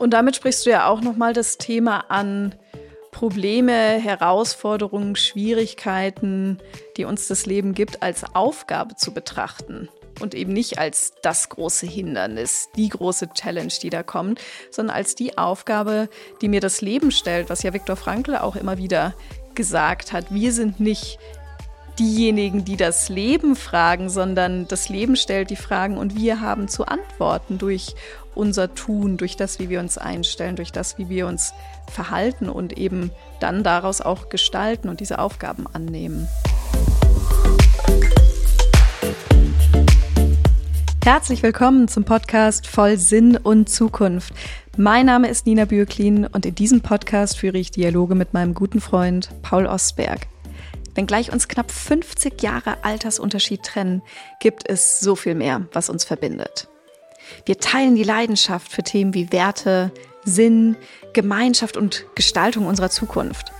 Und damit sprichst du ja auch nochmal das Thema an Probleme, Herausforderungen, Schwierigkeiten, die uns das Leben gibt, als Aufgabe zu betrachten und eben nicht als das große Hindernis, die große Challenge, die da kommt, sondern als die Aufgabe, die mir das Leben stellt, was ja Viktor Frankl auch immer wieder gesagt hat. Wir sind nicht diejenigen, die das Leben fragen, sondern das Leben stellt die Fragen und wir haben zu antworten durch unser Tun, durch das, wie wir uns einstellen, durch das, wie wir uns verhalten und eben dann daraus auch gestalten und diese Aufgaben annehmen. Herzlich willkommen zum Podcast Voll Sinn und Zukunft. Mein Name ist Nina Bürklin und in diesem Podcast führe ich Dialoge mit meinem guten Freund Paul Ostberg. Wenngleich uns knapp 50 Jahre Altersunterschied trennen, gibt es so viel mehr, was uns verbindet. Wir teilen die Leidenschaft für Themen wie Werte, Sinn, Gemeinschaft und Gestaltung unserer Zukunft.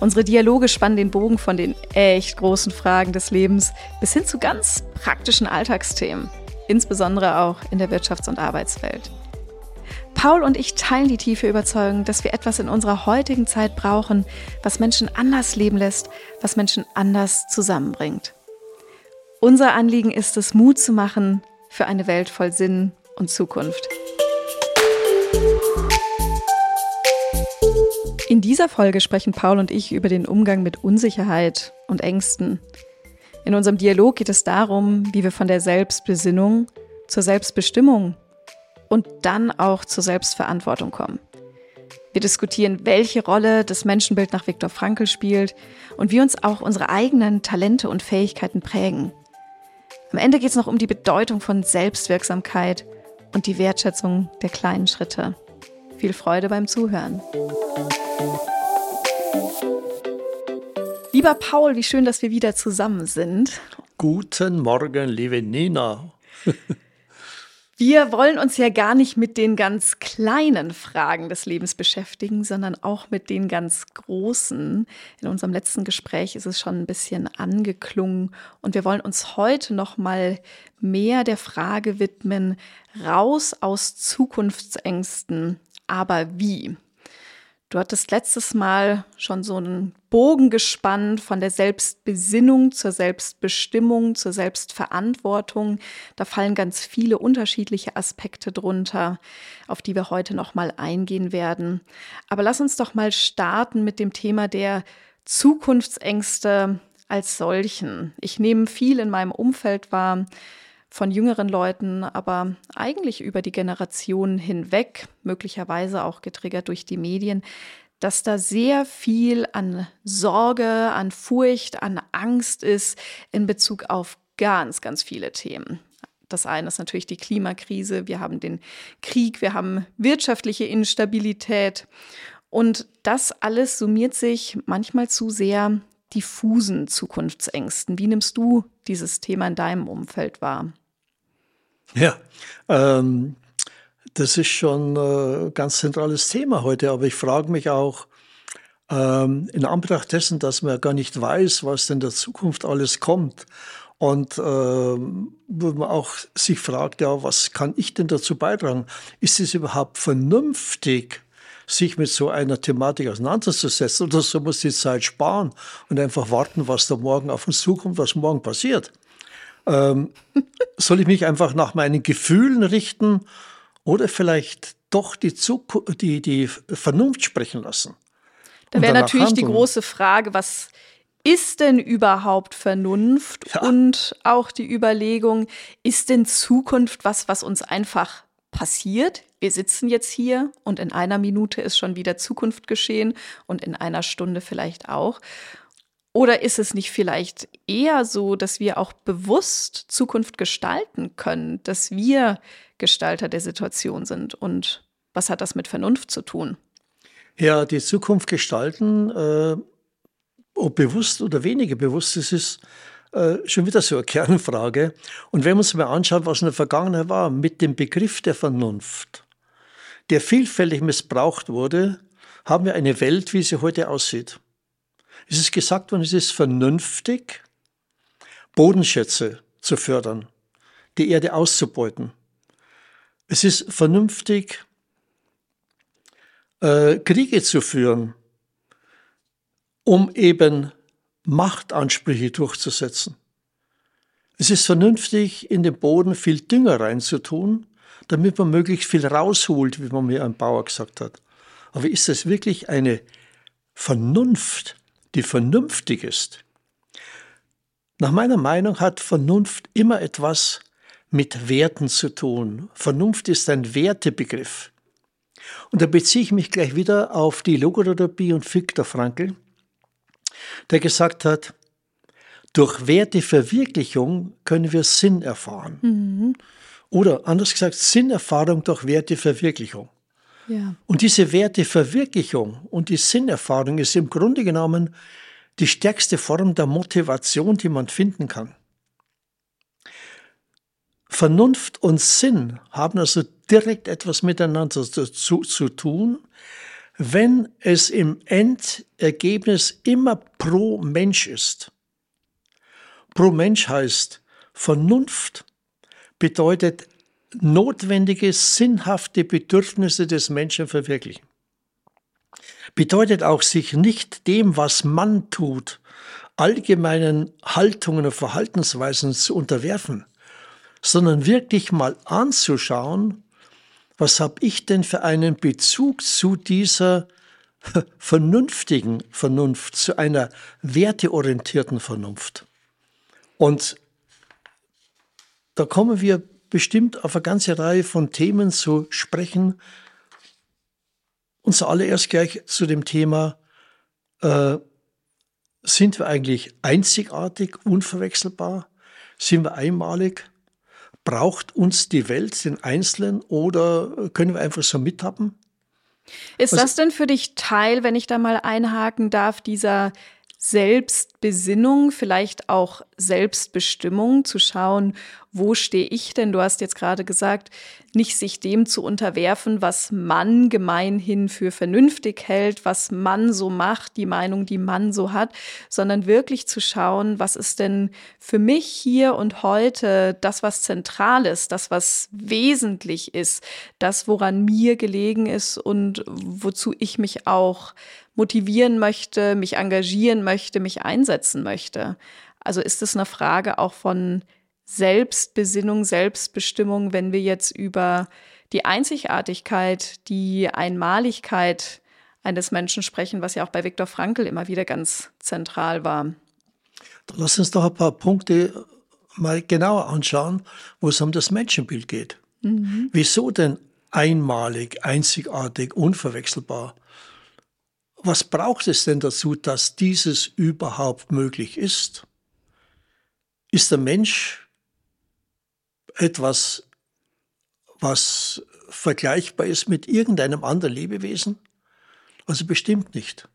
Unsere Dialoge spannen den Bogen von den echt großen Fragen des Lebens bis hin zu ganz praktischen Alltagsthemen, insbesondere auch in der Wirtschafts- und Arbeitswelt. Paul und ich teilen die tiefe Überzeugung, dass wir etwas in unserer heutigen Zeit brauchen, was Menschen anders leben lässt, was Menschen anders zusammenbringt. Unser Anliegen ist es, Mut zu machen für eine Welt voll Sinn und Zukunft. In dieser Folge sprechen Paul und ich über den Umgang mit Unsicherheit und Ängsten. In unserem Dialog geht es darum, wie wir von der Selbstbesinnung zur Selbstbestimmung und dann auch zur Selbstverantwortung kommen. Wir diskutieren, welche Rolle das Menschenbild nach Viktor Frankl spielt und wie uns auch unsere eigenen Talente und Fähigkeiten prägen. Am Ende geht es noch um die Bedeutung von Selbstwirksamkeit und die Wertschätzung der kleinen Schritte. Viel Freude beim Zuhören. Lieber Paul, wie schön, dass wir wieder zusammen sind. Guten Morgen, liebe Nina. Wir wollen uns ja gar nicht mit den ganz kleinen Fragen des Lebens beschäftigen, sondern auch mit den ganz großen. In unserem letzten Gespräch ist es schon ein bisschen angeklungen und wir wollen uns heute noch mal mehr der Frage widmen, raus aus Zukunftsängsten, aber wie? Du hattest letztes Mal schon so einen Bogen gespannt von der Selbstbesinnung zur Selbstbestimmung, zur Selbstverantwortung. Da fallen ganz viele unterschiedliche Aspekte drunter, auf die wir heute noch mal eingehen werden. Aber lass uns doch mal starten mit dem Thema der Zukunftsängste als solchen. Ich nehme viel in meinem Umfeld wahr, von jüngeren Leuten, aber eigentlich über die Generationen hinweg, möglicherweise auch getriggert durch die Medien, dass da sehr viel an Sorge, an Furcht, an Angst ist in Bezug auf ganz, ganz viele Themen. Das eine ist natürlich die Klimakrise, wir haben den Krieg, wir haben wirtschaftliche Instabilität und das alles summiert sich manchmal zu sehr diffusen Zukunftsängsten. Wie nimmst du dieses Thema in deinem Umfeld wahr? Ja, ähm, das ist schon ein äh, ganz zentrales Thema heute, aber ich frage mich auch, ähm, in Anbetracht dessen, dass man ja gar nicht weiß, was in der Zukunft alles kommt und ähm, wo man auch sich fragt, ja, was kann ich denn dazu beitragen? Ist es überhaupt vernünftig, sich mit so einer Thematik auseinanderzusetzen oder so muss die Zeit sparen und einfach warten, was da morgen auf uns zukommt, was morgen passiert? Ähm, soll ich mich einfach nach meinen Gefühlen richten oder vielleicht doch die, Zukunft, die, die Vernunft sprechen lassen? Da wäre natürlich handeln. die große Frage, was ist denn überhaupt Vernunft? Ja. Und auch die Überlegung, ist denn Zukunft was, was uns einfach passiert? Wir sitzen jetzt hier und in einer Minute ist schon wieder Zukunft geschehen und in einer Stunde vielleicht auch. Oder ist es nicht vielleicht eher so, dass wir auch bewusst Zukunft gestalten können, dass wir Gestalter der Situation sind? Und was hat das mit Vernunft zu tun? Ja, die Zukunft gestalten, äh, ob bewusst oder weniger bewusst, das ist äh, schon wieder so eine Kernfrage. Und wenn man uns mal anschaut, was in der Vergangenheit war, mit dem Begriff der Vernunft, der vielfältig missbraucht wurde, haben wir eine Welt, wie sie heute aussieht. Es ist gesagt worden, es ist vernünftig, Bodenschätze zu fördern, die Erde auszubeuten. Es ist vernünftig, äh, Kriege zu führen, um eben Machtansprüche durchzusetzen. Es ist vernünftig, in den Boden viel Dünger reinzutun, damit man möglichst viel rausholt, wie man mir ein Bauer gesagt hat. Aber ist das wirklich eine Vernunft, die vernünftig ist? Nach meiner Meinung hat Vernunft immer etwas mit Werten zu tun. Vernunft ist ein Wertebegriff. Und da beziehe ich mich gleich wieder auf die Logotherapie und Viktor Frankl, der gesagt hat, durch Werteverwirklichung können wir Sinn erfahren. Mhm. Oder anders gesagt, Sinnerfahrung durch Werteverwirklichung. Ja. Und diese Werteverwirklichung und die Sinnerfahrung ist im Grunde genommen die stärkste Form der Motivation, die man finden kann. Vernunft und Sinn haben also direkt etwas miteinander zu, zu tun, wenn es im Endergebnis immer pro Mensch ist. Pro Mensch heißt Vernunft bedeutet notwendige, sinnhafte Bedürfnisse des Menschen verwirklichen. Bedeutet auch, sich nicht dem, was man tut, allgemeinen Haltungen und Verhaltensweisen zu unterwerfen, sondern wirklich mal anzuschauen, was habe ich denn für einen Bezug zu dieser vernünftigen Vernunft, zu einer werteorientierten Vernunft. Und da kommen wir bestimmt auf eine ganze Reihe von Themen zu sprechen. Und zuallererst gleich zu dem Thema, äh, sind wir eigentlich einzigartig, unverwechselbar? Sind wir einmalig? Braucht uns die Welt, den Einzelnen, oder können wir einfach so mithaben? Ist Was, das denn für dich Teil, wenn ich da mal einhaken darf, dieser Selbstbesinnung, vielleicht auch Selbstbestimmung, zu schauen, wo stehe ich denn? Du hast jetzt gerade gesagt, nicht sich dem zu unterwerfen, was man gemeinhin für vernünftig hält, was man so macht, die Meinung, die man so hat, sondern wirklich zu schauen, was ist denn für mich hier und heute das, was zentral ist, das, was wesentlich ist, das, woran mir gelegen ist und wozu ich mich auch motivieren möchte, mich engagieren möchte, mich einsetzen möchte. Also ist es eine Frage auch von Selbstbesinnung, Selbstbestimmung, wenn wir jetzt über die Einzigartigkeit, die Einmaligkeit eines Menschen sprechen, was ja auch bei Viktor Frankl immer wieder ganz zentral war. Lass uns doch ein paar Punkte mal genauer anschauen, wo es um das Menschenbild geht. Mhm. Wieso denn einmalig, einzigartig, unverwechselbar? Was braucht es denn dazu, dass dieses überhaupt möglich ist? Ist der Mensch etwas, was vergleichbar ist mit irgendeinem anderen Lebewesen? Also bestimmt nicht.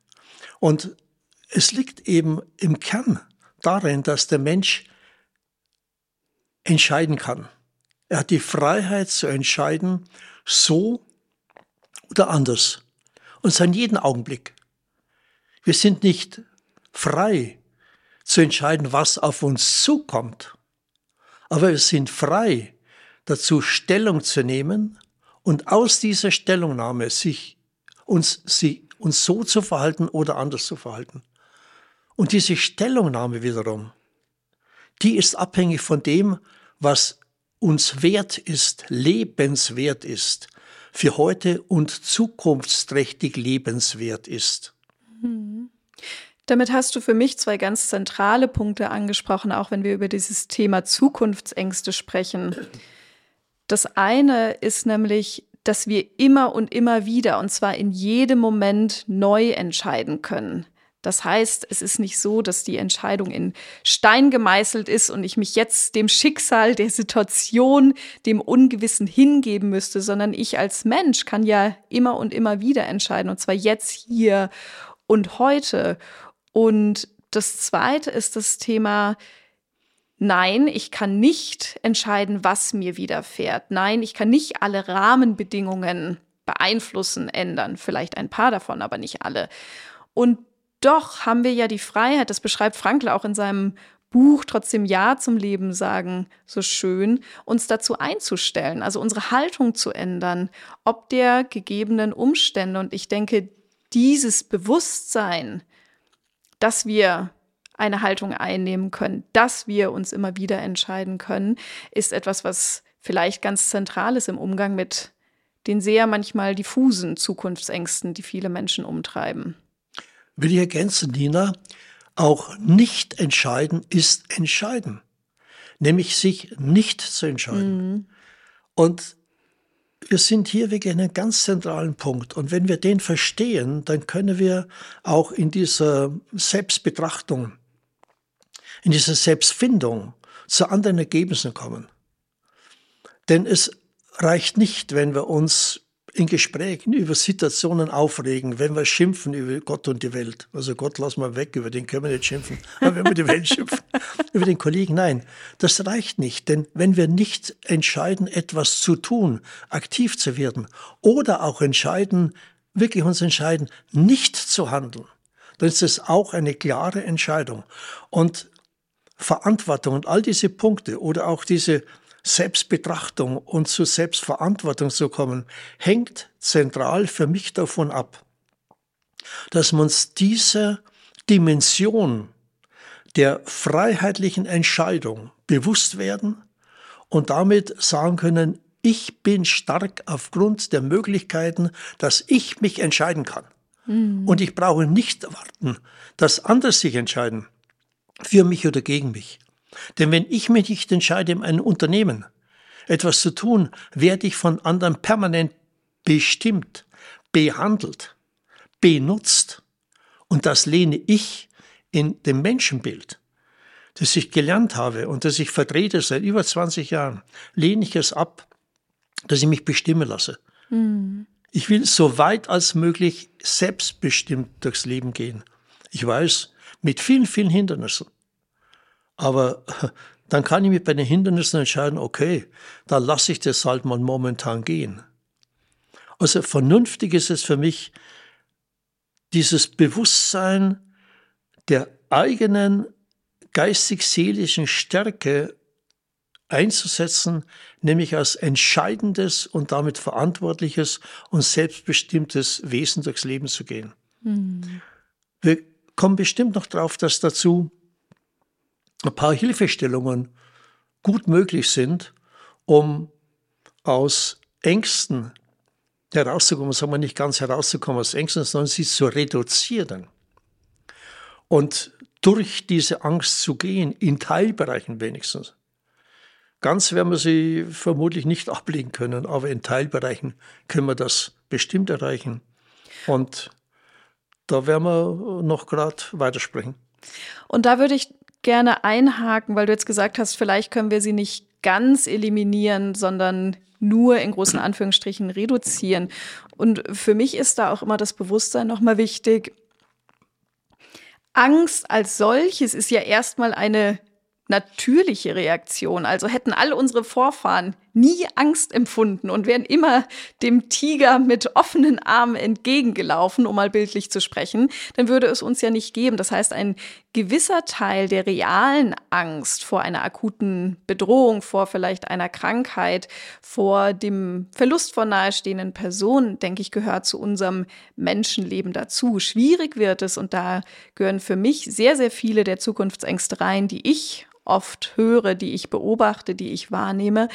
Und es liegt eben im Kern darin, dass der Mensch entscheiden kann. Er hat die Freiheit zu entscheiden, so oder anders. Und zwar in jedem Augenblick. Wir sind nicht frei zu entscheiden, was auf uns zukommt, aber wir sind frei dazu Stellung zu nehmen und aus dieser Stellungnahme sich uns, sie, uns so zu verhalten oder anders zu verhalten. Und diese Stellungnahme wiederum, die ist abhängig von dem, was uns wert ist, lebenswert ist, für heute und zukunftsträchtig lebenswert ist. Mhm. Damit hast du für mich zwei ganz zentrale Punkte angesprochen, auch wenn wir über dieses Thema Zukunftsängste sprechen. Das eine ist nämlich, dass wir immer und immer wieder, und zwar in jedem Moment, neu entscheiden können. Das heißt, es ist nicht so, dass die Entscheidung in Stein gemeißelt ist und ich mich jetzt dem Schicksal der Situation, dem Ungewissen hingeben müsste, sondern ich als Mensch kann ja immer und immer wieder entscheiden, und zwar jetzt hier und heute. Und das zweite ist das Thema, nein, ich kann nicht entscheiden, was mir widerfährt. Nein, ich kann nicht alle Rahmenbedingungen beeinflussen, ändern. Vielleicht ein paar davon, aber nicht alle. Und doch haben wir ja die Freiheit, das beschreibt Frankl auch in seinem Buch Trotzdem Ja zum Leben sagen so schön, uns dazu einzustellen, also unsere Haltung zu ändern, ob der gegebenen Umstände. Und ich denke, dieses Bewusstsein, dass wir eine Haltung einnehmen können, dass wir uns immer wieder entscheiden können, ist etwas, was vielleicht ganz zentral ist im Umgang mit den sehr manchmal diffusen Zukunftsängsten, die viele Menschen umtreiben. Will ich ergänzen, Nina, auch nicht entscheiden ist entscheiden, nämlich sich nicht zu entscheiden. Mhm. Und wir sind hier wegen einem ganz zentralen Punkt. Und wenn wir den verstehen, dann können wir auch in dieser Selbstbetrachtung, in dieser Selbstfindung zu anderen Ergebnissen kommen. Denn es reicht nicht, wenn wir uns in Gesprächen über Situationen aufregen, wenn wir schimpfen über Gott und die Welt. Also Gott lass mal weg, über den können wir nicht schimpfen. Aber wenn wir die Welt schimpfen, über den Kollegen, nein, das reicht nicht. Denn wenn wir nicht entscheiden, etwas zu tun, aktiv zu werden oder auch entscheiden, wirklich uns entscheiden, nicht zu handeln, dann ist es auch eine klare Entscheidung. Und Verantwortung und all diese Punkte oder auch diese Selbstbetrachtung und zu Selbstverantwortung zu kommen, hängt zentral für mich davon ab, dass wir uns dieser Dimension der freiheitlichen Entscheidung bewusst werden und damit sagen können, ich bin stark aufgrund der Möglichkeiten, dass ich mich entscheiden kann. Mhm. Und ich brauche nicht warten, dass andere sich entscheiden, für mich oder gegen mich. Denn wenn ich mich nicht entscheide, in einem Unternehmen etwas zu tun, werde ich von anderen permanent bestimmt, behandelt, benutzt. Und das lehne ich in dem Menschenbild, das ich gelernt habe und das ich vertrete seit über 20 Jahren, lehne ich es ab, dass ich mich bestimmen lasse. Mhm. Ich will so weit als möglich selbstbestimmt durchs Leben gehen. Ich weiß, mit vielen, vielen Hindernissen. Aber dann kann ich mich bei den Hindernissen entscheiden, okay, da lasse ich das halt mal momentan gehen. Also vernünftig ist es für mich, dieses Bewusstsein der eigenen geistig-seelischen Stärke einzusetzen, nämlich als entscheidendes und damit verantwortliches und selbstbestimmtes Wesen durchs Leben zu gehen. Mhm. Wir kommen bestimmt noch drauf, dass dazu ein paar Hilfestellungen gut möglich sind, um aus Ängsten herauszukommen, sagen wir nicht ganz herauszukommen aus Ängsten, sondern sie zu reduzieren. Und durch diese Angst zu gehen, in Teilbereichen wenigstens. Ganz werden wir sie vermutlich nicht ablegen können, aber in Teilbereichen können wir das bestimmt erreichen. Und da werden wir noch gerade weitersprechen. Und da würde ich gerne einhaken, weil du jetzt gesagt hast, vielleicht können wir sie nicht ganz eliminieren, sondern nur in großen Anführungsstrichen reduzieren. Und für mich ist da auch immer das Bewusstsein nochmal wichtig. Angst als solches ist ja erstmal eine natürliche Reaktion. Also hätten all unsere Vorfahren nie Angst empfunden und wären immer dem Tiger mit offenen Armen entgegengelaufen, um mal bildlich zu sprechen, dann würde es uns ja nicht geben. Das heißt, ein gewisser Teil der realen Angst vor einer akuten Bedrohung, vor vielleicht einer Krankheit, vor dem Verlust von nahestehenden Personen, denke ich, gehört zu unserem Menschenleben dazu. Schwierig wird es und da gehören für mich sehr, sehr viele der Zukunftsängste rein, die ich oft höre, die ich beobachte, die ich wahrnehme,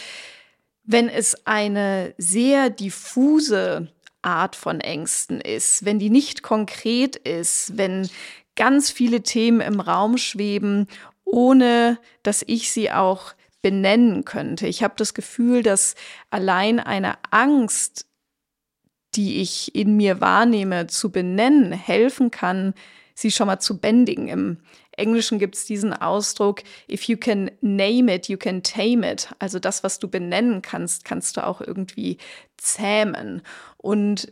wenn es eine sehr diffuse Art von Ängsten ist, wenn die nicht konkret ist, wenn ganz viele Themen im Raum schweben, ohne dass ich sie auch benennen könnte. Ich habe das Gefühl, dass allein eine Angst, die ich in mir wahrnehme, zu benennen, helfen kann, sie schon mal zu bändigen. Im Englischen gibt es diesen Ausdruck, if you can name it, you can tame it. Also das, was du benennen kannst, kannst du auch irgendwie zähmen. Und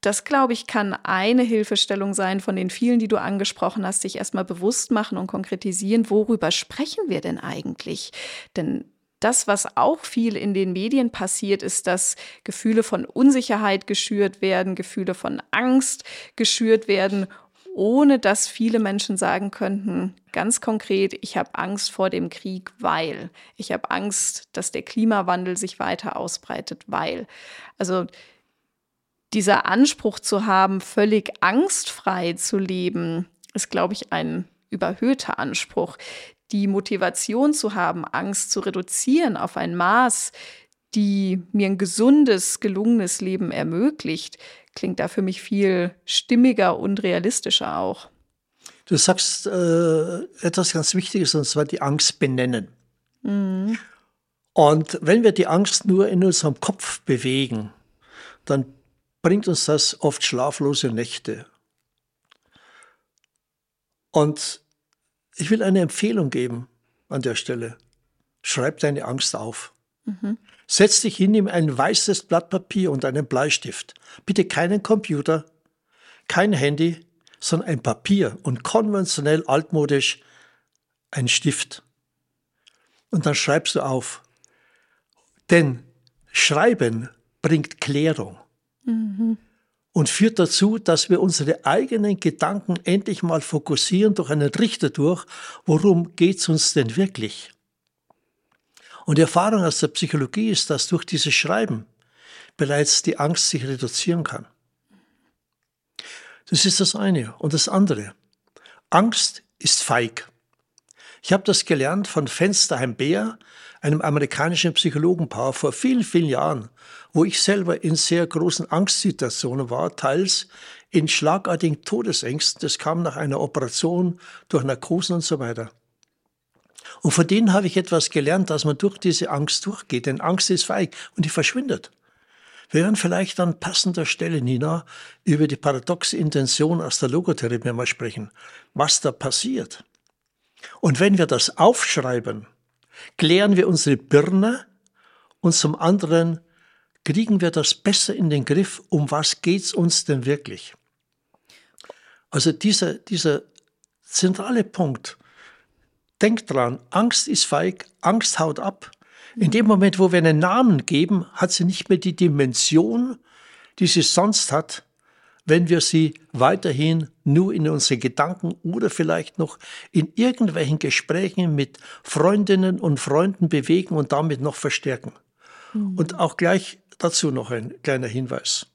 das, glaube ich, kann eine Hilfestellung sein von den vielen, die du angesprochen hast, sich erstmal bewusst machen und konkretisieren, worüber sprechen wir denn eigentlich? Denn das, was auch viel in den Medien passiert, ist, dass Gefühle von Unsicherheit geschürt werden, Gefühle von Angst geschürt werden ohne dass viele Menschen sagen könnten, ganz konkret, ich habe Angst vor dem Krieg, weil ich habe Angst, dass der Klimawandel sich weiter ausbreitet, weil. Also dieser Anspruch zu haben, völlig angstfrei zu leben, ist, glaube ich, ein überhöhter Anspruch. Die Motivation zu haben, Angst zu reduzieren auf ein Maß, die mir ein gesundes, gelungenes Leben ermöglicht, klingt da für mich viel stimmiger und realistischer auch. Du sagst äh, etwas ganz Wichtiges, und zwar die Angst benennen. Mhm. Und wenn wir die Angst nur in unserem Kopf bewegen, dann bringt uns das oft schlaflose Nächte. Und ich will eine Empfehlung geben an der Stelle. Schreib deine Angst auf. Mhm. Setz dich hin, nimm ein weißes Blatt Papier und einen Bleistift. Bitte keinen Computer, kein Handy, sondern ein Papier und konventionell altmodisch ein Stift. Und dann schreibst du auf. Denn Schreiben bringt Klärung und führt dazu, dass wir unsere eigenen Gedanken endlich mal fokussieren durch einen Richter durch, worum geht es uns denn wirklich? Und die Erfahrung aus der Psychologie ist, dass durch dieses Schreiben bereits die Angst sich reduzieren kann. Das ist das eine. Und das andere. Angst ist feig. Ich habe das gelernt von Fensterheim Beer, einem amerikanischen Psychologenpaar vor vielen, vielen Jahren, wo ich selber in sehr großen Angstsituationen war, teils in schlagartigen Todesängsten. Das kam nach einer Operation durch Narkosen und so weiter. Und von denen habe ich etwas gelernt, dass man durch diese Angst durchgeht. Denn Angst ist feig und die verschwindet. Wir werden vielleicht an passender Stelle, Nina, über die paradoxe Intention aus der Logotherapie mal sprechen, was da passiert. Und wenn wir das aufschreiben, klären wir unsere Birne und zum anderen kriegen wir das besser in den Griff, um was geht's uns denn wirklich. Also dieser, dieser zentrale Punkt, Denkt dran, Angst ist feig, Angst haut ab. In dem Moment, wo wir einen Namen geben, hat sie nicht mehr die Dimension, die sie sonst hat, wenn wir sie weiterhin nur in unsere Gedanken oder vielleicht noch in irgendwelchen Gesprächen mit Freundinnen und Freunden bewegen und damit noch verstärken. Mhm. Und auch gleich dazu noch ein kleiner Hinweis.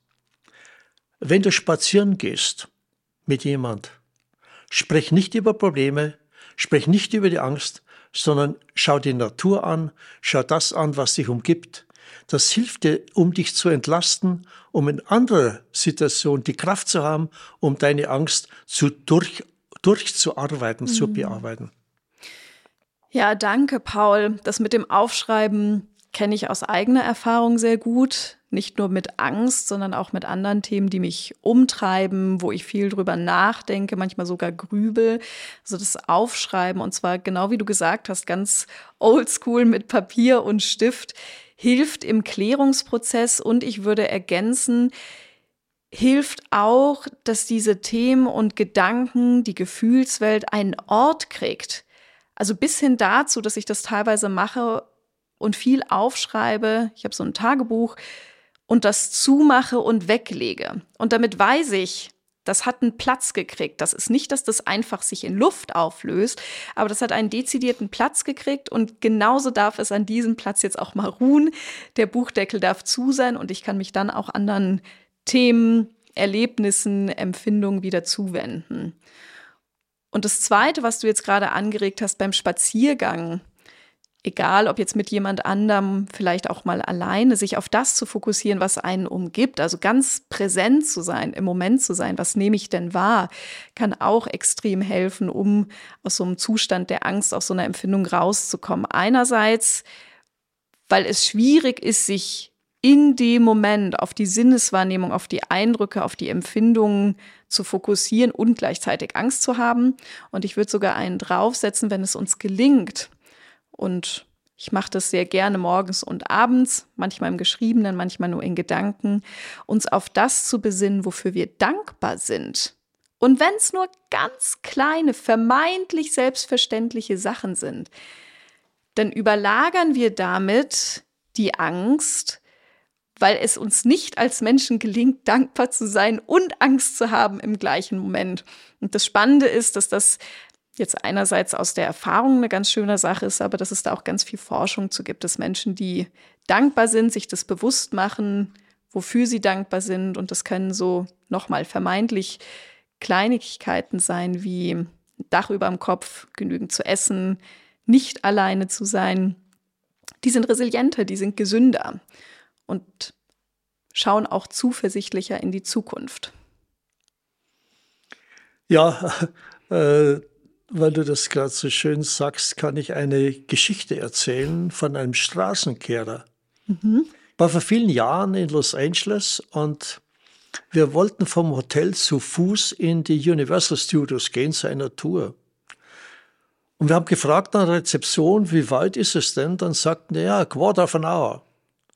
Wenn du spazieren gehst mit jemand, sprech nicht über Probleme, Sprech nicht über die Angst, sondern schau die Natur an, schau das an, was dich umgibt. Das hilft dir, um dich zu entlasten, um in anderer Situation die Kraft zu haben, um deine Angst zu durch, durchzuarbeiten, mhm. zu bearbeiten. Ja, danke, Paul. Das mit dem Aufschreiben kenne ich aus eigener Erfahrung sehr gut. Nicht nur mit Angst, sondern auch mit anderen Themen, die mich umtreiben, wo ich viel drüber nachdenke, manchmal sogar grübel. Also das Aufschreiben und zwar genau wie du gesagt hast, ganz oldschool mit Papier und Stift hilft im Klärungsprozess und ich würde ergänzen, hilft auch, dass diese Themen und Gedanken, die Gefühlswelt einen Ort kriegt. Also bis hin dazu, dass ich das teilweise mache, und viel aufschreibe. Ich habe so ein Tagebuch und das zumache und weglege. Und damit weiß ich, das hat einen Platz gekriegt. Das ist nicht, dass das einfach sich in Luft auflöst, aber das hat einen dezidierten Platz gekriegt und genauso darf es an diesem Platz jetzt auch mal ruhen. Der Buchdeckel darf zu sein und ich kann mich dann auch anderen Themen, Erlebnissen, Empfindungen wieder zuwenden. Und das Zweite, was du jetzt gerade angeregt hast beim Spaziergang, egal ob jetzt mit jemand anderem, vielleicht auch mal alleine, sich auf das zu fokussieren, was einen umgibt, also ganz präsent zu sein, im Moment zu sein, was nehme ich denn wahr, kann auch extrem helfen, um aus so einem Zustand der Angst, aus so einer Empfindung rauszukommen. Einerseits, weil es schwierig ist, sich in dem Moment auf die Sinneswahrnehmung, auf die Eindrücke, auf die Empfindungen zu fokussieren und gleichzeitig Angst zu haben. Und ich würde sogar einen draufsetzen, wenn es uns gelingt, und ich mache das sehr gerne morgens und abends, manchmal im Geschriebenen, manchmal nur in Gedanken, uns auf das zu besinnen, wofür wir dankbar sind. Und wenn es nur ganz kleine, vermeintlich selbstverständliche Sachen sind, dann überlagern wir damit die Angst weil es uns nicht als Menschen gelingt, dankbar zu sein und Angst zu haben im gleichen Moment. Und das Spannende ist, dass das jetzt einerseits aus der Erfahrung eine ganz schöne Sache ist, aber dass es da auch ganz viel Forschung zu gibt, dass Menschen, die dankbar sind, sich das bewusst machen, wofür sie dankbar sind. Und das können so nochmal vermeintlich Kleinigkeiten sein wie Dach über dem Kopf, genügend zu essen, nicht alleine zu sein. Die sind resilienter, die sind gesünder und schauen auch zuversichtlicher in die Zukunft. Ja, äh, weil du das gerade so schön sagst, kann ich eine Geschichte erzählen von einem Straßenkehrer. Mhm. War vor vielen Jahren in Los Angeles und wir wollten vom Hotel zu Fuß in die Universal Studios gehen zu einer Tour. Und wir haben gefragt an der Rezeption, wie weit ist es denn? Dann sagten die, ja, quarter of an hour.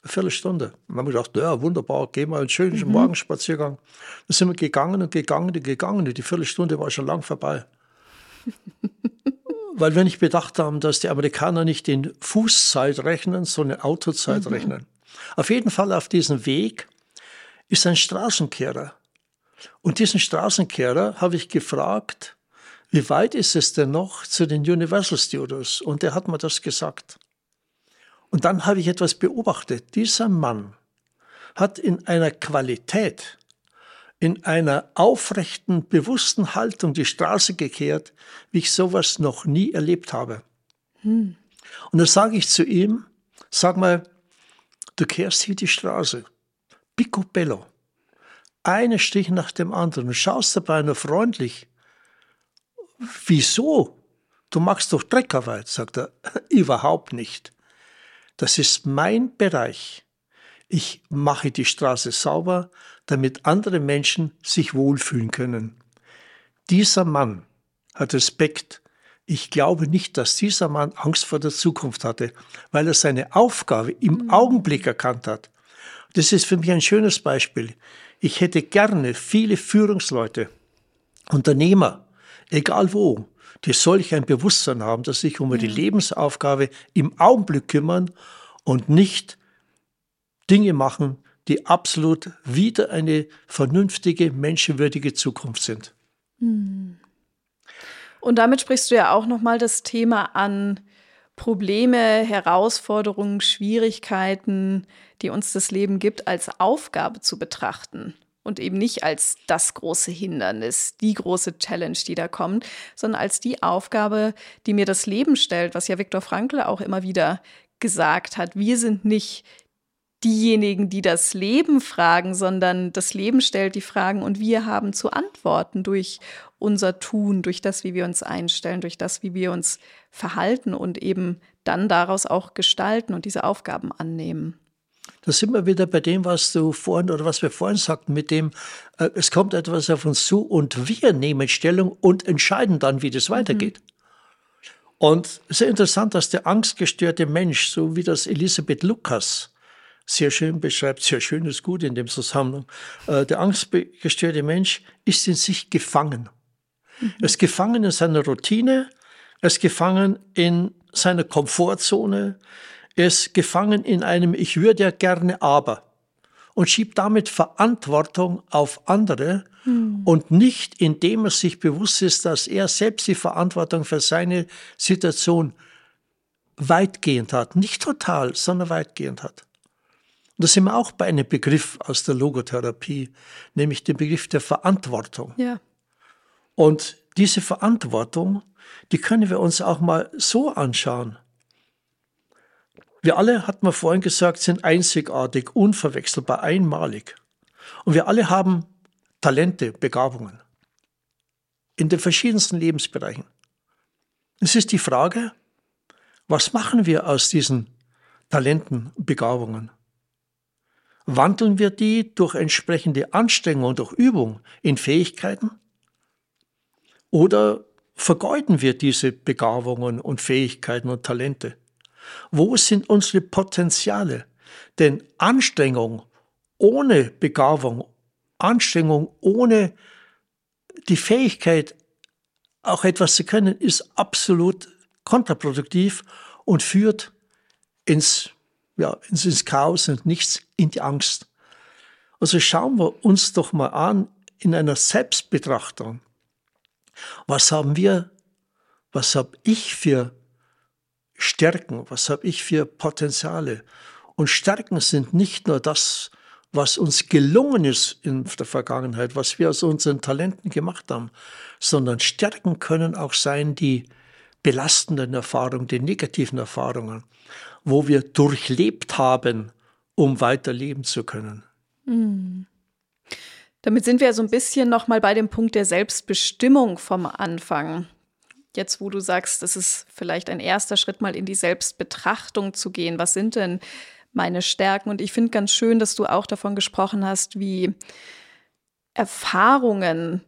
Eine Viertelstunde. Und dann haben wir gedacht, ja, wunderbar, gehen wir einen schönen mhm. Morgenspaziergang. Dann sind wir gegangen und gegangen und gegangen. Und die Viertelstunde war schon lang vorbei. Weil wir nicht bedacht haben, dass die Amerikaner nicht in Fußzeit rechnen, sondern Autozeit mhm. rechnen. Auf jeden Fall auf diesem Weg ist ein Straßenkehrer. Und diesen Straßenkehrer habe ich gefragt, wie weit ist es denn noch zu den Universal Studios? Und er hat mir das gesagt. Und dann habe ich etwas beobachtet. Dieser Mann hat in einer Qualität, in einer aufrechten, bewussten Haltung die Straße gekehrt, wie ich sowas noch nie erlebt habe. Hm. Und da sage ich zu ihm, sag mal, du kehrst hier die Straße, picobello, einen Stich nach dem anderen und schaust dabei nur freundlich. Wieso? Du machst doch Dreckerarbeit, sagt er. Überhaupt nicht. Das ist mein Bereich. Ich mache die Straße sauber, damit andere Menschen sich wohlfühlen können. Dieser Mann hat Respekt. Ich glaube nicht, dass dieser Mann Angst vor der Zukunft hatte, weil er seine Aufgabe im mhm. Augenblick erkannt hat. Das ist für mich ein schönes Beispiel. Ich hätte gerne viele Führungsleute, Unternehmer, egal wo, die solch ein Bewusstsein haben, dass sich um die Lebensaufgabe im Augenblick kümmern und nicht Dinge machen, die absolut wieder eine vernünftige, menschenwürdige Zukunft sind. Hm. Und damit sprichst du ja auch nochmal das Thema an Probleme, Herausforderungen, Schwierigkeiten, die uns das Leben gibt, als Aufgabe zu betrachten und eben nicht als das große Hindernis, die große Challenge, die da kommt, sondern als die Aufgabe, die mir das Leben stellt, was ja Viktor Frankl auch immer wieder gesagt hat. Wir sind nicht diejenigen, die das Leben fragen, sondern das Leben stellt die Fragen und wir haben zu antworten durch unser Tun, durch das, wie wir uns einstellen, durch das, wie wir uns verhalten und eben dann daraus auch gestalten und diese Aufgaben annehmen. Da sind wir wieder bei dem, was du vorhin oder was wir vorhin sagten, mit dem, äh, es kommt etwas auf uns zu und wir nehmen Stellung und entscheiden dann, wie das mhm. weitergeht. Und sehr interessant, dass der angstgestörte Mensch, so wie das Elisabeth Lukas sehr schön beschreibt, sehr schön ist gut in dem Zusammenhang, äh, der angstgestörte Mensch ist in sich gefangen. Mhm. Er ist gefangen in seiner Routine, er ist gefangen in seiner Komfortzone, er ist gefangen in einem Ich würde ja gerne aber und schiebt damit Verantwortung auf andere hm. und nicht indem er sich bewusst ist, dass er selbst die Verantwortung für seine Situation weitgehend hat. Nicht total, sondern weitgehend hat. Und da sind wir auch bei einem Begriff aus der Logotherapie, nämlich dem Begriff der Verantwortung. Ja. Und diese Verantwortung, die können wir uns auch mal so anschauen. Wir alle, hat man vorhin gesagt, sind einzigartig, unverwechselbar, einmalig. Und wir alle haben Talente, Begabungen in den verschiedensten Lebensbereichen. Es ist die Frage, was machen wir aus diesen Talenten, Begabungen? Wandeln wir die durch entsprechende Anstrengung und durch Übung in Fähigkeiten? Oder vergeuden wir diese Begabungen und Fähigkeiten und Talente? Wo sind unsere Potenziale? Denn Anstrengung ohne Begabung, Anstrengung ohne die Fähigkeit, auch etwas zu können, ist absolut kontraproduktiv und führt ins ja, ins Chaos und nichts in die Angst. Also schauen wir uns doch mal an in einer Selbstbetrachtung. Was haben wir, was habe ich für Stärken, was habe ich für Potenziale? Und Stärken sind nicht nur das, was uns gelungen ist in der Vergangenheit, was wir aus unseren Talenten gemacht haben, sondern Stärken können auch sein die belastenden Erfahrungen, die negativen Erfahrungen, wo wir durchlebt haben, um weiterleben zu können. Mhm. Damit sind wir so ein bisschen noch mal bei dem Punkt der Selbstbestimmung vom Anfang. Jetzt, wo du sagst, das ist vielleicht ein erster Schritt, mal in die Selbstbetrachtung zu gehen. Was sind denn meine Stärken? Und ich finde ganz schön, dass du auch davon gesprochen hast, wie Erfahrungen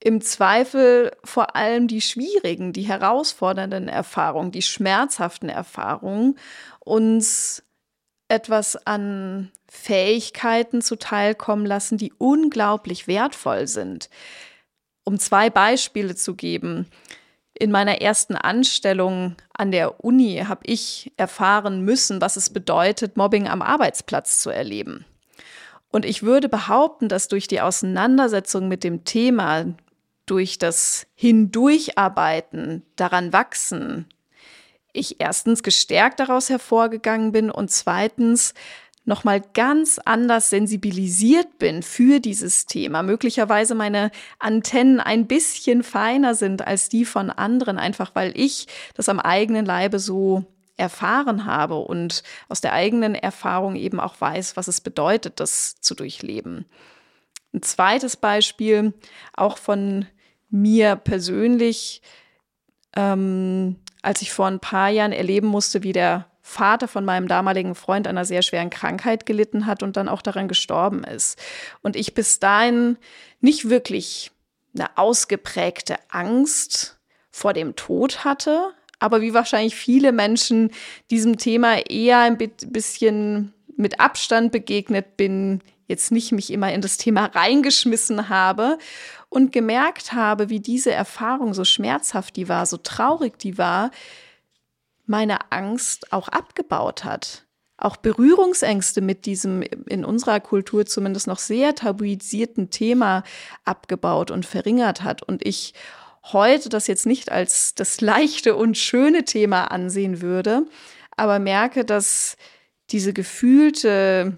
im Zweifel vor allem die schwierigen, die herausfordernden Erfahrungen, die schmerzhaften Erfahrungen uns etwas an Fähigkeiten zuteilkommen lassen, die unglaublich wertvoll sind. Um zwei Beispiele zu geben. In meiner ersten Anstellung an der Uni habe ich erfahren müssen, was es bedeutet, Mobbing am Arbeitsplatz zu erleben. Und ich würde behaupten, dass durch die Auseinandersetzung mit dem Thema, durch das Hindurcharbeiten, daran wachsen, ich erstens gestärkt daraus hervorgegangen bin und zweitens nochmal ganz anders sensibilisiert bin für dieses Thema. Möglicherweise meine Antennen ein bisschen feiner sind als die von anderen, einfach weil ich das am eigenen Leibe so erfahren habe und aus der eigenen Erfahrung eben auch weiß, was es bedeutet, das zu durchleben. Ein zweites Beispiel, auch von mir persönlich, ähm, als ich vor ein paar Jahren erleben musste, wie der Vater von meinem damaligen Freund einer sehr schweren Krankheit gelitten hat und dann auch daran gestorben ist. Und ich bis dahin nicht wirklich eine ausgeprägte Angst vor dem Tod hatte, aber wie wahrscheinlich viele Menschen diesem Thema eher ein bisschen mit Abstand begegnet bin, jetzt nicht mich immer in das Thema reingeschmissen habe und gemerkt habe, wie diese Erfahrung so schmerzhaft die war, so traurig die war, meine Angst auch abgebaut hat. Auch Berührungsängste mit diesem in unserer Kultur zumindest noch sehr tabuisierten Thema abgebaut und verringert hat. Und ich heute das jetzt nicht als das leichte und schöne Thema ansehen würde, aber merke, dass diese gefühlte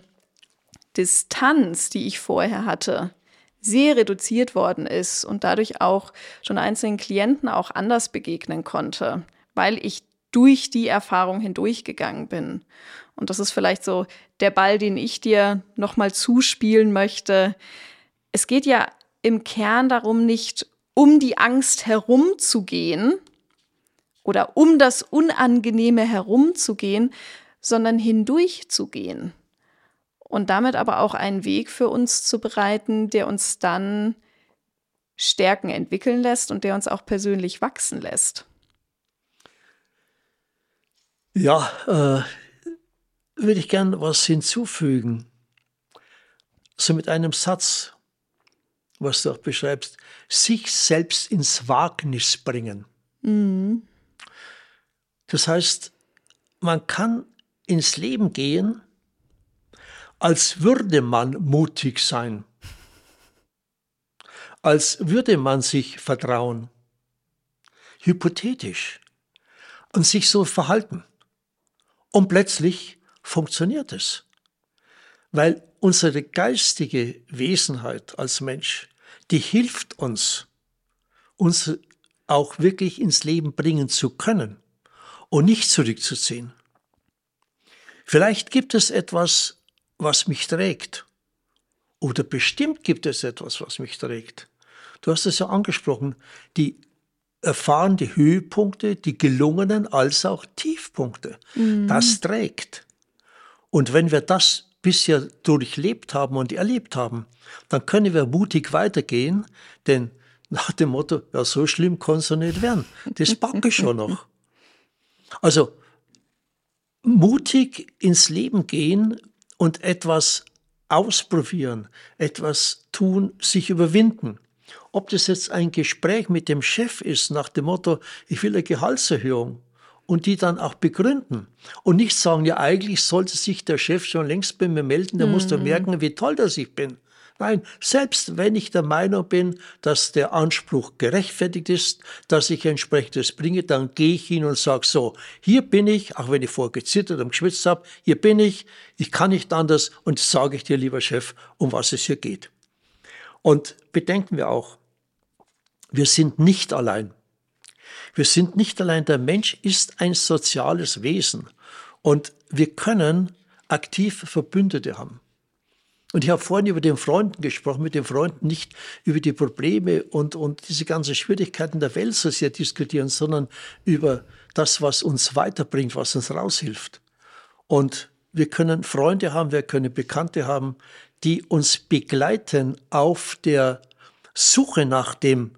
Distanz, die ich vorher hatte, sehr reduziert worden ist und dadurch auch schon einzelnen Klienten auch anders begegnen konnte, weil ich durch die Erfahrung hindurchgegangen bin. Und das ist vielleicht so der Ball, den ich dir nochmal zuspielen möchte. Es geht ja im Kern darum, nicht um die Angst herumzugehen oder um das Unangenehme herumzugehen, sondern hindurchzugehen und damit aber auch einen Weg für uns zu bereiten, der uns dann Stärken entwickeln lässt und der uns auch persönlich wachsen lässt. Ja, äh, würde ich gerne was hinzufügen. So mit einem Satz, was du auch beschreibst, sich selbst ins Wagnis bringen. Mhm. Das heißt, man kann ins Leben gehen als würde man mutig sein, als würde man sich vertrauen, hypothetisch, und sich so verhalten. Und plötzlich funktioniert es, weil unsere geistige Wesenheit als Mensch, die hilft uns, uns auch wirklich ins Leben bringen zu können und nicht zurückzuziehen. Vielleicht gibt es etwas, was mich trägt. Oder bestimmt gibt es etwas, was mich trägt. Du hast es ja angesprochen, die erfahren die Höhepunkte, die gelungenen als auch Tiefpunkte. Mhm. Das trägt. Und wenn wir das bisher durchlebt haben und erlebt haben, dann können wir mutig weitergehen, denn nach dem Motto, ja, so schlimm kann es ja nicht werden. Das packe ich schon noch. Also, mutig ins Leben gehen und etwas ausprobieren, etwas tun, sich überwinden. Ob das jetzt ein Gespräch mit dem Chef ist nach dem Motto, ich will eine Gehaltserhöhung und die dann auch begründen und nicht sagen, ja eigentlich sollte sich der Chef schon längst bei mir melden, der mhm. muss doch mhm. merken, wie toll das ich bin. Nein, selbst wenn ich der Meinung bin, dass der Anspruch gerechtfertigt ist, dass ich entsprechendes bringe, dann gehe ich hin und sage so, hier bin ich, auch wenn ich vorher gezittert und geschwitzt habe, hier bin ich, ich kann nicht anders und sage ich dir, lieber Chef, um was es hier geht. Und bedenken wir auch, wir sind nicht allein. Wir sind nicht allein. Der Mensch ist ein soziales Wesen und wir können aktiv Verbündete haben. Und ich habe vorhin über den Freunden gesprochen, mit den Freunden nicht über die Probleme und, und diese ganzen Schwierigkeiten der Welt so sehr diskutieren, sondern über das, was uns weiterbringt, was uns raushilft. Und wir können Freunde haben, wir können Bekannte haben, die uns begleiten auf der Suche nach dem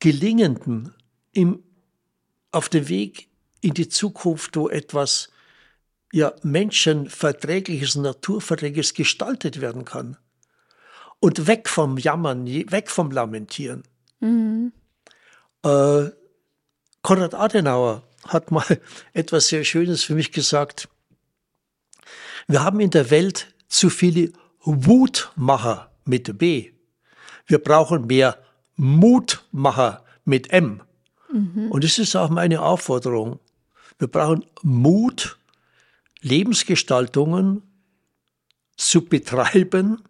Gelingenden, im, auf dem Weg in die Zukunft, wo etwas ja, menschenverträgliches, naturverträgliches gestaltet werden kann. Und weg vom Jammern, weg vom Lamentieren. Mhm. Äh, Konrad Adenauer hat mal etwas sehr Schönes für mich gesagt. Wir haben in der Welt zu viele Wutmacher mit B. Wir brauchen mehr Mutmacher mit M. Mhm. Und das ist auch meine Aufforderung. Wir brauchen Mut, Lebensgestaltungen zu betreiben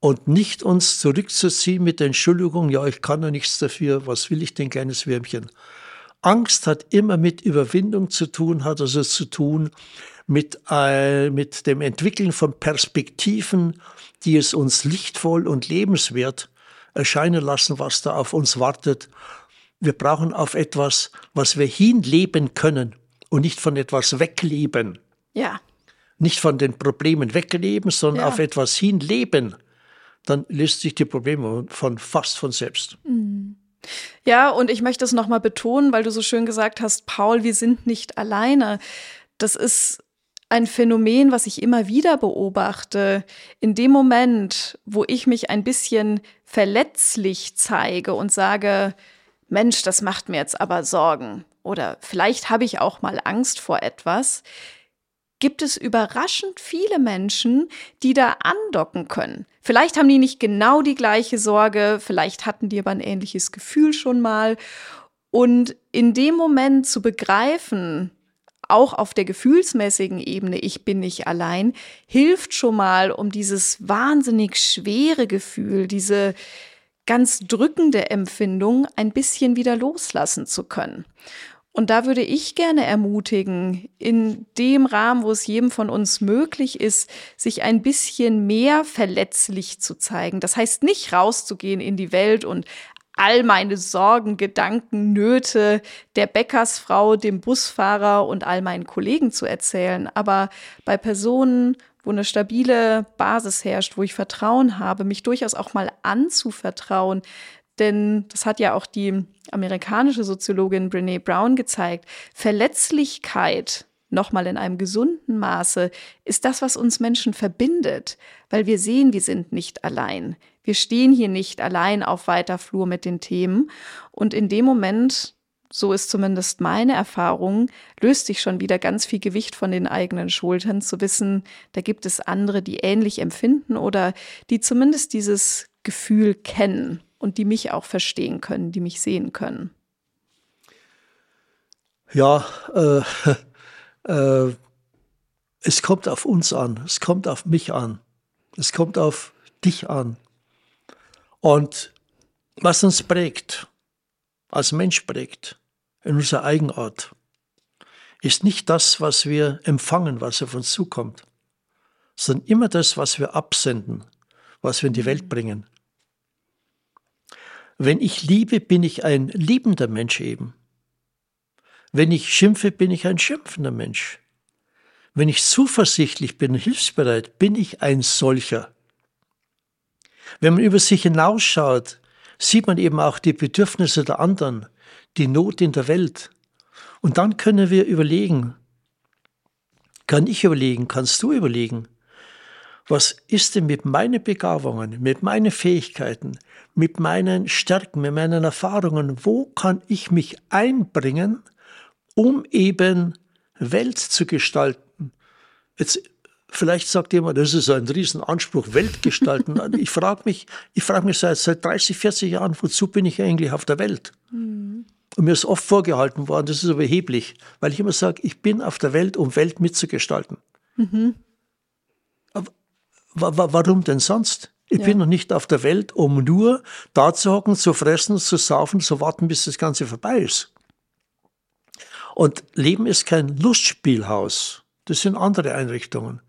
und nicht uns zurückzuziehen mit der Entschuldigung, ja, ich kann ja nichts dafür, was will ich denn, kleines Würmchen. Angst hat immer mit Überwindung zu tun, hat also zu tun mit, äh, mit dem Entwickeln von Perspektiven, die es uns lichtvoll und lebenswert erscheinen lassen, was da auf uns wartet. Wir brauchen auf etwas, was wir hinleben können und nicht von etwas wegleben. Ja. Nicht von den Problemen wegleben, sondern ja. auf etwas hinleben. Dann löst sich die Probleme von fast von selbst. Mhm. Ja, und ich möchte es nochmal betonen, weil du so schön gesagt hast, Paul, wir sind nicht alleine. Das ist ein Phänomen, was ich immer wieder beobachte. In dem Moment, wo ich mich ein bisschen verletzlich zeige und sage, Mensch, das macht mir jetzt aber Sorgen oder vielleicht habe ich auch mal Angst vor etwas, gibt es überraschend viele Menschen, die da andocken können. Vielleicht haben die nicht genau die gleiche Sorge, vielleicht hatten die aber ein ähnliches Gefühl schon mal. Und in dem Moment zu begreifen, auch auf der gefühlsmäßigen Ebene, ich bin nicht allein, hilft schon mal, um dieses wahnsinnig schwere Gefühl, diese ganz drückende Empfindung ein bisschen wieder loslassen zu können. Und da würde ich gerne ermutigen, in dem Rahmen, wo es jedem von uns möglich ist, sich ein bisschen mehr verletzlich zu zeigen. Das heißt nicht rauszugehen in die Welt und all meine Sorgen, Gedanken, Nöte der Bäckersfrau, dem Busfahrer und all meinen Kollegen zu erzählen. Aber bei Personen, wo eine stabile Basis herrscht, wo ich Vertrauen habe, mich durchaus auch mal anzuvertrauen, denn das hat ja auch die amerikanische Soziologin Brene Brown gezeigt. Verletzlichkeit, nochmal in einem gesunden Maße, ist das, was uns Menschen verbindet, weil wir sehen, wir sind nicht allein. Wir stehen hier nicht allein auf weiter Flur mit den Themen. Und in dem Moment, so ist zumindest meine Erfahrung, löst sich schon wieder ganz viel Gewicht von den eigenen Schultern, zu wissen, da gibt es andere, die ähnlich empfinden oder die zumindest dieses Gefühl kennen und die mich auch verstehen können, die mich sehen können? Ja, äh, äh, es kommt auf uns an, es kommt auf mich an, es kommt auf dich an. Und was uns prägt, als Mensch prägt, in unserer Eigenart, ist nicht das, was wir empfangen, was auf uns zukommt, sondern immer das, was wir absenden, was wir in die Welt bringen. Wenn ich liebe, bin ich ein liebender Mensch eben. Wenn ich schimpfe, bin ich ein schimpfender Mensch. Wenn ich zuversichtlich bin hilfsbereit, bin ich ein solcher. Wenn man über sich hinausschaut, sieht man eben auch die Bedürfnisse der anderen, die Not in der Welt. Und dann können wir überlegen, kann ich überlegen, kannst du überlegen, was ist denn mit meinen Begabungen, mit meinen Fähigkeiten, mit meinen Stärken, mit meinen Erfahrungen, wo kann ich mich einbringen, um eben Welt zu gestalten. Jetzt Vielleicht sagt jemand, das ist ein Riesenanspruch, Welt gestalten. ich frage mich, ich frage mich seit, seit 30, 40 Jahren, wozu bin ich eigentlich auf der Welt? Mhm. Und mir ist oft vorgehalten worden, das ist überheblich, weil ich immer sage, ich bin auf der Welt, um Welt mitzugestalten. Mhm. Warum denn sonst? Ich ja. bin noch nicht auf der Welt, um nur da zu hocken, zu fressen, zu saufen, zu warten, bis das Ganze vorbei ist. Und Leben ist kein Lustspielhaus. Das sind andere Einrichtungen.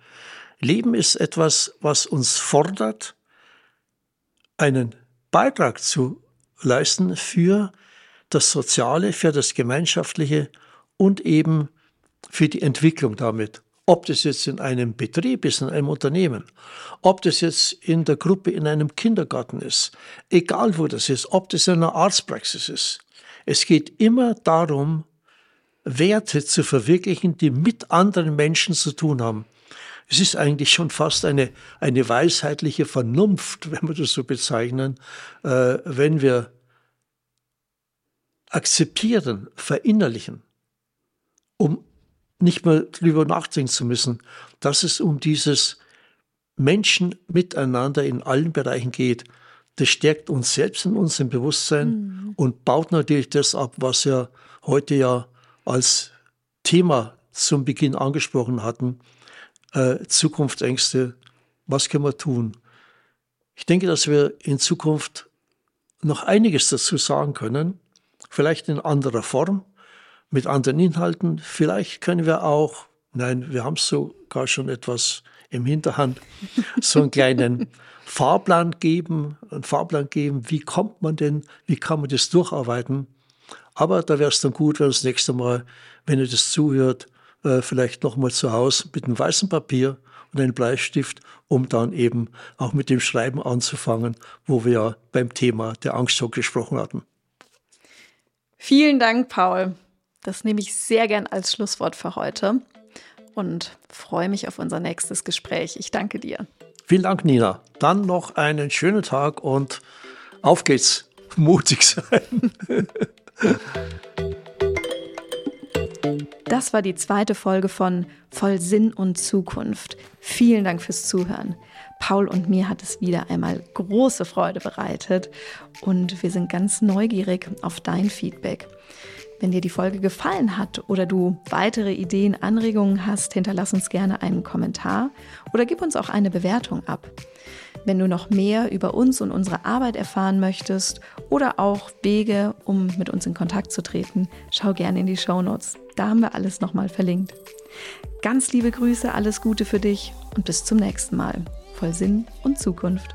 Leben ist etwas, was uns fordert, einen Beitrag zu leisten für das Soziale, für das Gemeinschaftliche und eben für die Entwicklung damit. Ob das jetzt in einem Betrieb ist, in einem Unternehmen, ob das jetzt in der Gruppe in einem Kindergarten ist, egal wo das ist, ob das in einer Arztpraxis ist. Es geht immer darum, Werte zu verwirklichen, die mit anderen Menschen zu tun haben. Es ist eigentlich schon fast eine, eine weisheitliche Vernunft, wenn wir das so bezeichnen, äh, wenn wir akzeptieren, verinnerlichen, um nicht mehr drüber nachdenken zu müssen, dass es um dieses Menschen miteinander in allen Bereichen geht. Das stärkt uns selbst in unserem Bewusstsein mhm. und baut natürlich das ab, was wir heute ja als Thema zum Beginn angesprochen hatten, äh, Zukunftsängste, was können wir tun? Ich denke, dass wir in Zukunft noch einiges dazu sagen können, vielleicht in anderer Form, mit anderen Inhalten. Vielleicht können wir auch, nein, wir haben sogar schon etwas im Hinterhand, so einen kleinen Fahrplan geben, einen Fahrplan geben, wie kommt man denn, wie kann man das durcharbeiten. Aber da wäre es dann gut, wenn das nächste Mal, wenn ihr das zuhört, äh, vielleicht nochmal zu Hause mit einem weißen Papier und einem Bleistift, um dann eben auch mit dem Schreiben anzufangen, wo wir ja beim Thema der Angst so gesprochen hatten. Vielen Dank, Paul. Das nehme ich sehr gern als Schlusswort für heute und freue mich auf unser nächstes Gespräch. Ich danke dir. Vielen Dank, Nina. Dann noch einen schönen Tag und auf geht's. Mutig sein. Das war die zweite Folge von Voll Sinn und Zukunft. Vielen Dank fürs Zuhören. Paul und mir hat es wieder einmal große Freude bereitet und wir sind ganz neugierig auf dein Feedback. Wenn dir die Folge gefallen hat oder du weitere Ideen, Anregungen hast, hinterlass uns gerne einen Kommentar oder gib uns auch eine Bewertung ab. Wenn du noch mehr über uns und unsere Arbeit erfahren möchtest oder auch Wege, um mit uns in Kontakt zu treten, schau gerne in die Show Notes. Da haben wir alles nochmal verlinkt. Ganz liebe Grüße, alles Gute für dich und bis zum nächsten Mal. Voll Sinn und Zukunft.